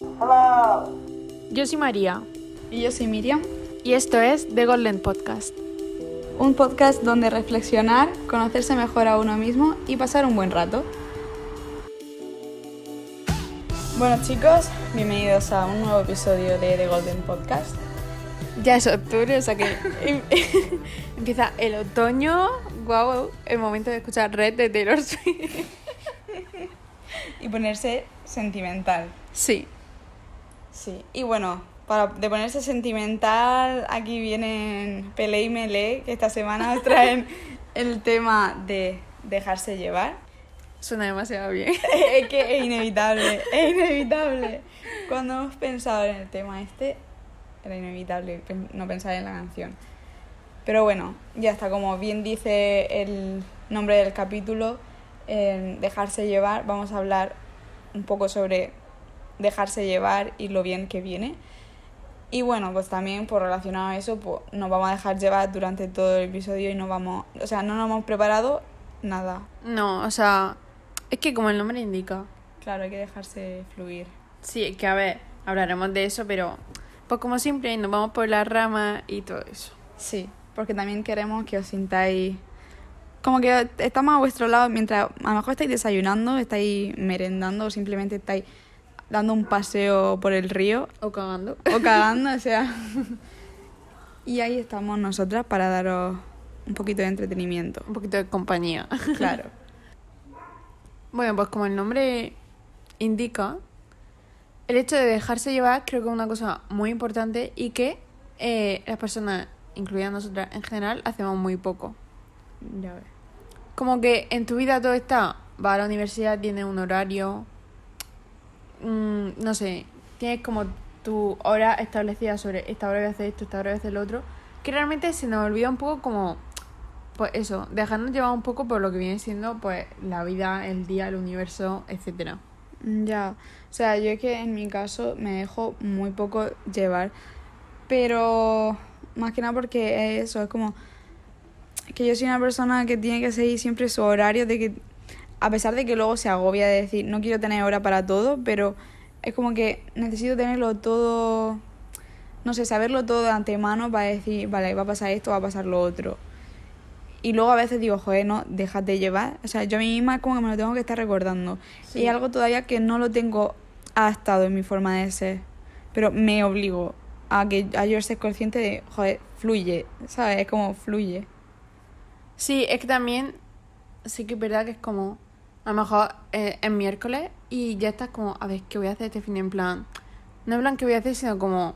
Hello. Yo soy María Y yo soy Miriam, y esto es The Golden Podcast. un podcast donde reflexionar, conocerse mejor a uno mismo y pasar un buen rato. Bueno chicos, bienvenidos a un nuevo episodio de The Golden Podcast. Ya es octubre, o sea que em- empieza el otoño. Guau, el momento de escuchar Red de Taylor Swift. Y ponerse sentimental. Sí, Sí, y bueno, para de ponerse sentimental, aquí vienen Pele y Mele, que esta semana nos traen el tema de dejarse llevar. suena demasiado bien. es que es inevitable, es inevitable. Cuando hemos pensado en el tema este, era inevitable no pensar en la canción. Pero bueno, ya está, como bien dice el nombre del capítulo, en dejarse llevar, vamos a hablar un poco sobre dejarse llevar y lo bien que viene. Y bueno, pues también por relacionado a eso, pues nos vamos a dejar llevar durante todo el episodio y no vamos, o sea, no nos hemos preparado nada. No, o sea, es que como el nombre indica. Claro, hay que dejarse fluir. Sí, es que a ver, hablaremos de eso, pero pues como siempre nos vamos por las ramas y todo eso. Sí, porque también queremos que os sintáis como que estamos a vuestro lado mientras a lo mejor estáis desayunando, estáis merendando o simplemente estáis dando un paseo por el río O cagando. o cagando, o sea. Y ahí estamos nosotras para daros un poquito de entretenimiento. Un poquito de compañía. Claro. Bueno, pues como el nombre indica, el hecho de dejarse llevar creo que es una cosa muy importante y que eh, las personas, incluidas nosotras en general, hacemos muy poco. Ya ves. Como que en tu vida todo está, va a la universidad, tienes un horario, mm, no sé, tienes como tu hora establecida sobre esta hora voy a hacer esto, esta hora voy a hacer lo otro, que realmente se nos olvida un poco como, pues eso, dejarnos llevar un poco por lo que viene siendo pues la vida, el día, el universo, etcétera. Ya, o sea, yo es que en mi caso me dejo muy poco llevar, pero más que nada porque es eso, es como que yo soy una persona que tiene que seguir siempre su horario, de que a pesar de que luego se agobia de decir no quiero tener hora para todo, pero es como que necesito tenerlo todo, no sé, saberlo todo de antemano para decir, vale, va a pasar esto, va a pasar lo otro. Y luego a veces digo, joder, no, déjate llevar. O sea, yo a mí misma es como que me lo tengo que estar recordando. Sí. Y es algo todavía que no lo tengo adaptado en mi forma de ser. Pero me obligo a que a yo ser consciente de, joder, fluye, ¿sabes? Es como fluye. Sí, es que también sí que es verdad que es como, a lo mejor eh, es miércoles y ya estás como, a ver, ¿qué voy a hacer este fin en plan? No en plan qué voy a hacer, sino como,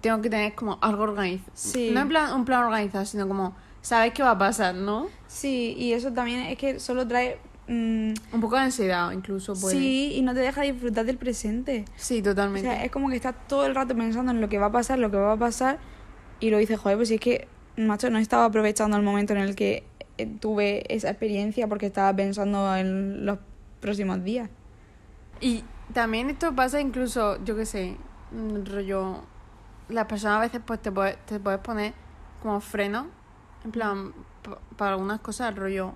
tengo que tener como algo organizado. Sí. No en plan un plan organizado, sino como, sabes qué va a pasar, ¿no? Sí, y eso también es que solo trae... mm, Un poco de ansiedad incluso puede. sí, y no te deja disfrutar del presente. Sí, O totalmente. sea, es como que estás todo el rato pensando en lo que va a pasar, lo que va a pasar, y lo dices, joder, pues si es que, macho, no estaba aprovechando el momento en el que tuve esa experiencia porque estaba pensando en los próximos días. Y también esto pasa incluso, yo qué sé, mm, rollo, las personas a veces pues te puedes, te puedes poner como freno, en plan, pa- para algunas cosas, rollo,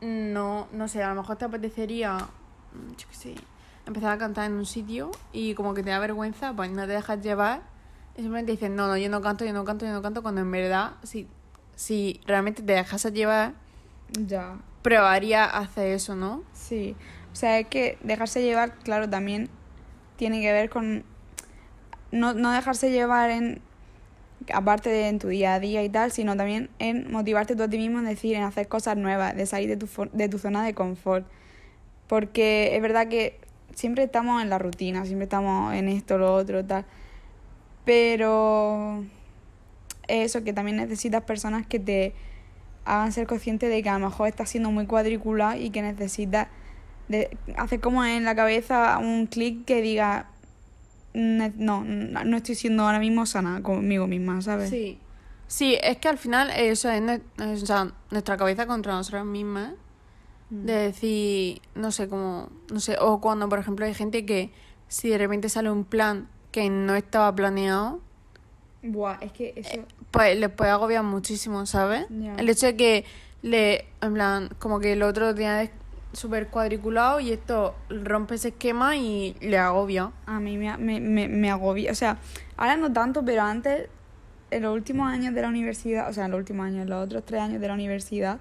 no, no sé, a lo mejor te apetecería, mm, yo qué sé, empezar a cantar en un sitio y como que te da vergüenza, pues no te dejas llevar y simplemente dices, no, no, yo no canto, yo no canto, yo no canto, cuando en verdad, si, si realmente te dejas llevar, Ya. probaría hacer eso, ¿no? Sí, o sea, es que dejarse llevar, claro, también tiene que ver con no, no dejarse llevar en, aparte de en tu día a día y tal, sino también en motivarte tú a ti mismo, en decir, en hacer cosas nuevas, de salir de tu, de tu zona de confort. Porque es verdad que siempre estamos en la rutina, siempre estamos en esto, lo otro, tal. Pero eso, que también necesitas personas que te hagan ser consciente de que a lo mejor estás siendo muy cuadriculado y que necesitas de hacer como en la cabeza un clic que diga "Ne- no, no estoy siendo ahora mismo sana conmigo misma, ¿sabes? Sí. Sí, es que al final eso es, o sea, nuestra cabeza contra nosotras mismas. Mm. De decir, no sé, como, no sé, o cuando por ejemplo hay gente que si de repente sale un plan que no estaba planeado, Buah, es que eso... pues les puede agobiar muchísimo, ¿sabes? El hecho de que le, en plan, como que el otro tenía súper cuadriculado y esto rompe ese esquema y le agobia. A mí me, me, me, me agobia. O sea, ahora no tanto, pero antes, en los últimos años de la universidad, o sea, en los últimos años, en los otros tres años de la universidad,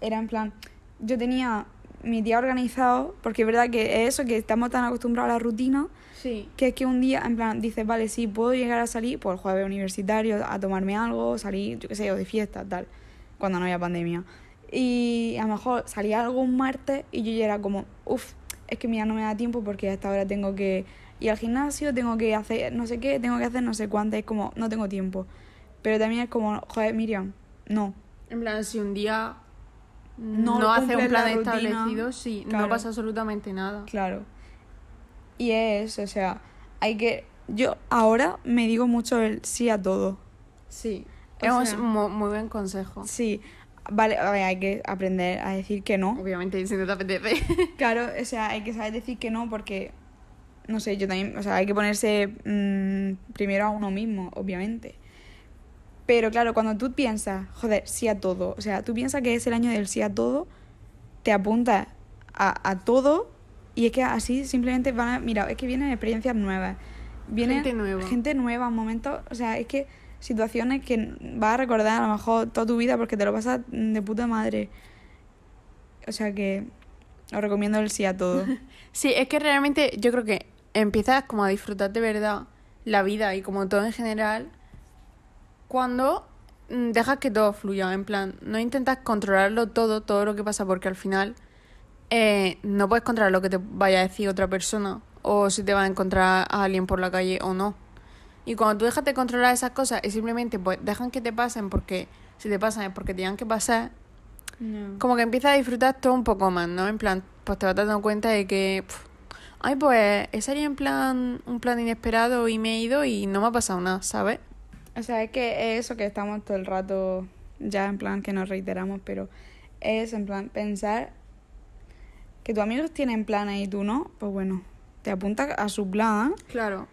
era en plan, yo tenía mi día organizado, porque es verdad que es eso, que estamos tan acostumbrados a la rutina, Sí. que es que un día, en plan, dices, vale, sí, puedo llegar a salir por el jueves universitario a tomarme algo, salir, yo qué sé, o de fiesta, tal, cuando no había pandemia. Y a lo mejor salía algo un martes y yo ya era como, uff, es que mira, no me da tiempo porque a esta hora tengo que ir al gimnasio, tengo que hacer no sé qué, tengo que hacer no sé cuánto, es como, no tengo tiempo. Pero también es como, joder, Miriam, no. En plan, si un día No no, hace cumples un plan establecido, sí, claro. no pasa absolutamente nada. Claro. Y es, o sea, hay que. Yo ahora me digo mucho el sí a todo. Sí. Es un sea- muy buen consejo. Sí, vale, a ver, hay que aprender a decir que no. Obviamente, si no te apetece. Claro, o sea, hay que saber decir que no porque, no sé, yo también, o sea, hay que ponerse mm, primero a uno mismo, obviamente. Pero claro, cuando tú piensas, joder, sí a todo, o sea, tú piensas que es el año del sí a todo, te apuntas a, a todo y es que así simplemente van a, mira, es que vienen experiencias nuevas, vienen Gente nueva. gente nueva, momentos, o sea, es que situaciones que vas a recordar a lo mejor toda tu vida porque te lo pasas de puta madre. O sea que os recomiendo el sí a todo. Sí, es que realmente yo creo que empiezas como a disfrutar de verdad la vida y como todo en general cuando mm, dejas que todo fluya, en plan, no intentas controlarlo todo, todo lo que pasa, porque al final eh, no puedes controlar lo que te vaya a decir otra persona o si te va a encontrar a alguien por la calle o no. Y cuando tú dejas de controlar esas cosas y simplemente pues dejan que te pasen porque si te pasan es porque te que pasar, como que empiezas a disfrutar todo un poco más, ¿no? En plan, pues te vas dando cuenta de que, ay, pues he salido en plan, un plan inesperado y me he ido y no me ha pasado nada, ¿sabes? O sea, es que es eso que estamos todo el rato ya en plan que nos reiteramos, pero es en plan pensar que tus amigos tienen planes y tú no, pues bueno, te apuntas a su plan. Claro,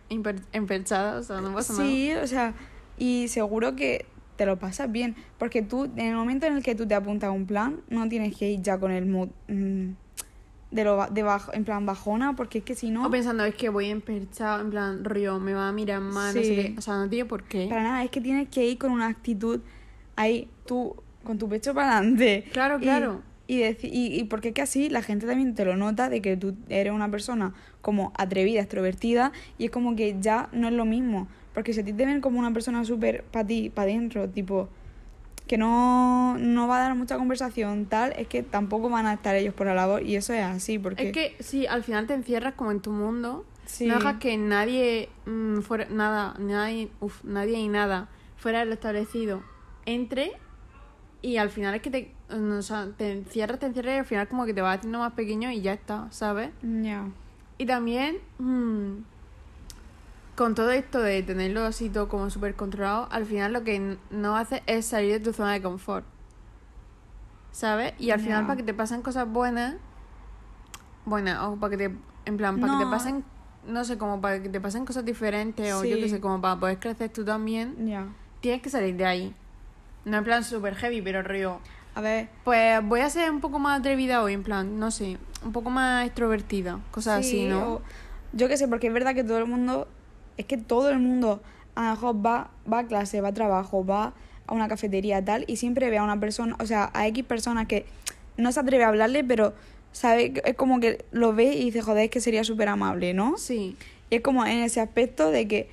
empechada, o sea, no pasa Sí, o sea, y seguro que te lo pasas bien, porque tú en el momento en el que tú te apuntas a un plan, no tienes que ir ya con el mood mm, de lo de bajo, en plan bajona, porque es que si nada. no O pensando, es que voy empechado, en plan, río, me va a mirar más, no sé Sí. qué. O sea, no tiene por qué. Para nada, es que tienes que ir con una actitud ahí, tú, con tu pecho para adelante. Claro, claro. Y, y, y porque es que así la gente también te lo nota de que tú eres una persona como atrevida, extrovertida, y es como que ya no es lo mismo. Porque si a ti te ven como una persona súper para ti, para adentro, tipo, que no, no va a dar mucha conversación, tal, es que tampoco van a estar ellos por la labor, y eso es así, porque... Es que sí, al final te encierras como en tu mundo. Sí. No dejas que nadie mm, fuera, nada, nadie, uf, nadie y nada fuera de lo establecido entre y al final es que te, o sea, te encierras, te encierras y al final como que te vas haciendo más pequeño y ya está, ¿sabes? Ya. Y también mm, con todo esto de tenerlo así todo como súper controlado, al final lo que no hace es salir de tu zona de confort. ¿Sabes? Y al final para que te pasen cosas buenas, buenas, o para que te, en plan, para que te pasen, no sé, como para que te pasen cosas diferentes, o yo qué sé, como para poder crecer tú también, Ya. tienes que salir de ahí. No en plan súper heavy, pero río. A ver, Pues voy a ser un poco más atrevida hoy, en plan, no sé, un poco más extrovertida, cosas así, Sí, ¿no? o- yo qué sé, porque es verdad que todo el mundo, es que todo el mundo a lo mejor va, va a clase, va a trabajo, va a una cafetería tal, y siempre ve a una persona, o sea, a X personas que no se atreve a hablarle, pero sabe, es como que lo ve y dice, joder, es que sería súper amable, ¿no? Sí. Y es como en ese aspecto de que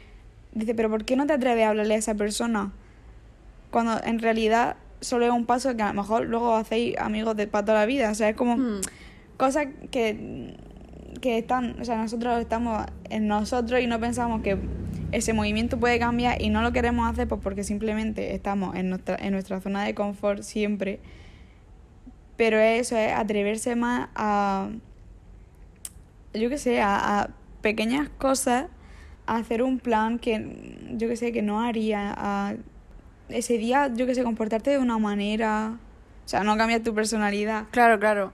dice, pero ¿por qué no te atreves a hablarle a esa persona? Cuando en realidad solo es un paso que a lo mejor luego hacéis amigos de para toda la vida, o sea, es como Hmm. cosas que, que están, o sea, nosotros estamos en nosotros y no pensamos que ese movimiento puede cambiar y no lo queremos hacer pues porque simplemente estamos en nuestra, en nuestra zona de confort siempre. Pero eso es atreverse más a, yo qué sé, a, a pequeñas cosas, a hacer un plan que, yo qué sé, que no haría, a ese día, yo qué sé, comportarte de una manera, o sea, no cambiar tu personalidad. Claro, claro.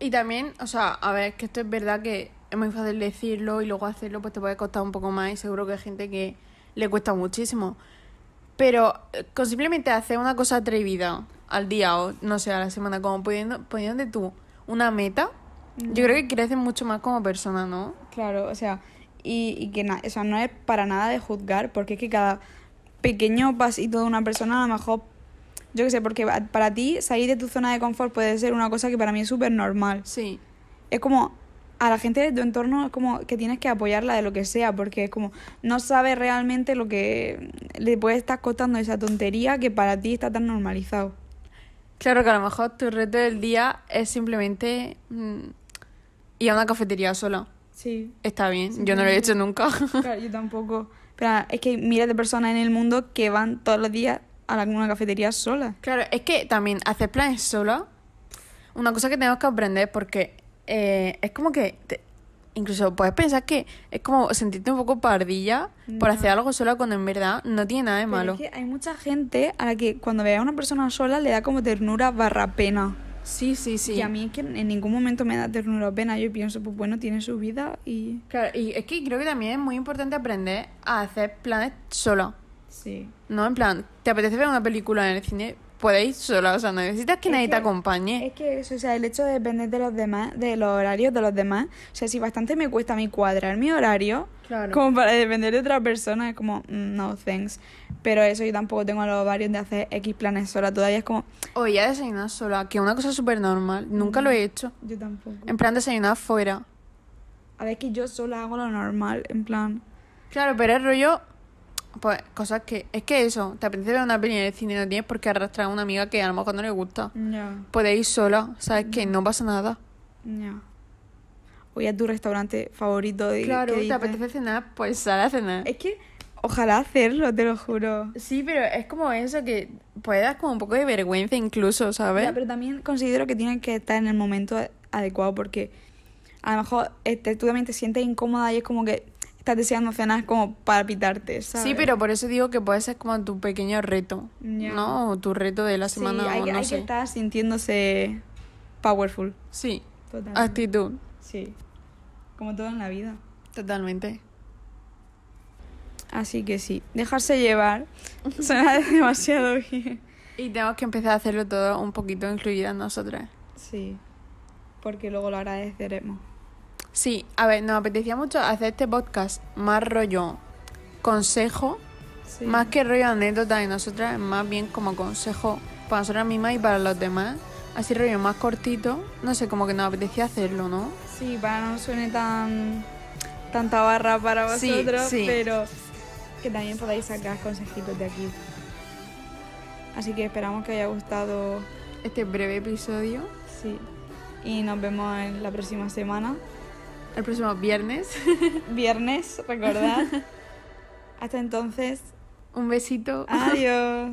Y también, o sea, a ver, que esto es verdad que es muy fácil decirlo y luego hacerlo, pues te puede costar un poco más y seguro que hay gente que le cuesta muchísimo. Pero eh, con simplemente hacer una cosa atrevida al día o, no sé, a la semana, como poniendo, poniéndote tú una meta, yo creo que creces mucho más como persona, ¿no? Claro, o sea, y, y que na- o sea, no es para nada de juzgar, porque es que cada pequeño pasito de una persona a lo mejor, yo qué sé, porque pa- para ti salir de tu zona de confort puede ser una cosa que para mí es súper normal. Sí. Es como a la gente de tu entorno es como que tienes que apoyarla de lo que sea, porque es como no sabe realmente lo que le puede estar costando esa tontería que para ti está tan normalizado. Claro que a lo mejor tu reto del día es simplemente mm, ir a una cafetería sola. Sí. Está bien, yo no lo he hecho nunca. Claro, yo tampoco. Pero es que hay miles de personas en el mundo que van todos los días a la- una cafetería sola. Claro, es que también hacer planes sola, una cosa que tenemos que aprender porque eh, es como que, te- incluso puedes pensar que es como sentirte un poco pardilla por hacer algo sola cuando en verdad no tiene nada de Pero malo. es que hay mucha gente a la que cuando ve a una persona sola le da como ternura barra pena. Sí, sí, sí. Y a mí es que en ningún momento me da ternura o pena. Yo pienso, pues bueno, tiene su vida y... Claro, y es que creo que también es muy importante aprender a hacer planes sola. Sí. No, en plan, ¿te apetece ver una película en el cine? Puedes ir sola, o sea, no necesitas que Es nadie te acompañe. Es que eso, o sea, el hecho de depender de los demás, de los horarios de los demás, o sea, si bastante me cuesta a mí cuadrar mi horario, Claro. como para depender de otra persona, es como, mm, no, thanks. Pero eso yo tampoco tengo los ovarios de hacer X planes sola, todavía es como, O ir a desayunar sola, que es una cosa súper normal. Nunca lo he hecho. yo tampoco. En plan, desayunar fuera. A ver, que yo sola hago lo normal, en plan, Claro, pero el rollo, pues cosas que... Es que eso, te apetece ver una peli en el cine, no tienes por qué arrastrar a una amiga que a lo mejor no le gusta. ya, Puedes ir sola, ¿sabes? Que no pasa nada. ya. Voy a tu restaurante favorito y Claro, ¿qué te dices? apetece cenar, pues sal a cenar. Es que, ojalá hacerlo, te lo juro. Sí, pero es como eso que puede dar como un poco de vergüenza incluso, ¿sabes? Ya, pero también considero que tienen que estar en el momento adecuado porque a lo mejor este, tú también te sientes incómoda y es como que estás deseando cenar como para pitarte, ¿sabes? Sí, pero por eso digo que puede ser como tu pequeño reto. ¿no? O tu reto de la Sí, semana hay, o no hay sé. que estar sintiéndose powerful. Sí, Totalmente. actitud, Sí. Como todo en la vida. totalmente. Así que sí, dejarse llevar suena demasiado bien. Y tenemos que empezar a hacerlo todo un poquito incluidas nosotras. Sí, porque luego lo agradeceremos. Sí, a ver, nos apetecía mucho hacer este podcast más rollo consejo, Sí. más que rollo anécdota de nosotras, más bien como consejo para nosotras mismas y para los demás. Así rollo más cortito, no sé, como que nos apetecía hacerlo, ¿no? Sí, para no suene tan tanta barra para vosotros, sí. pero que también podáis sacar consejitos de aquí. Así que esperamos que os haya gustado, Este breve episodio, sí. Y nos vemos en la próxima semana. El próximo viernes. Viernes, recordad. Hasta entonces, Un besito. adiós.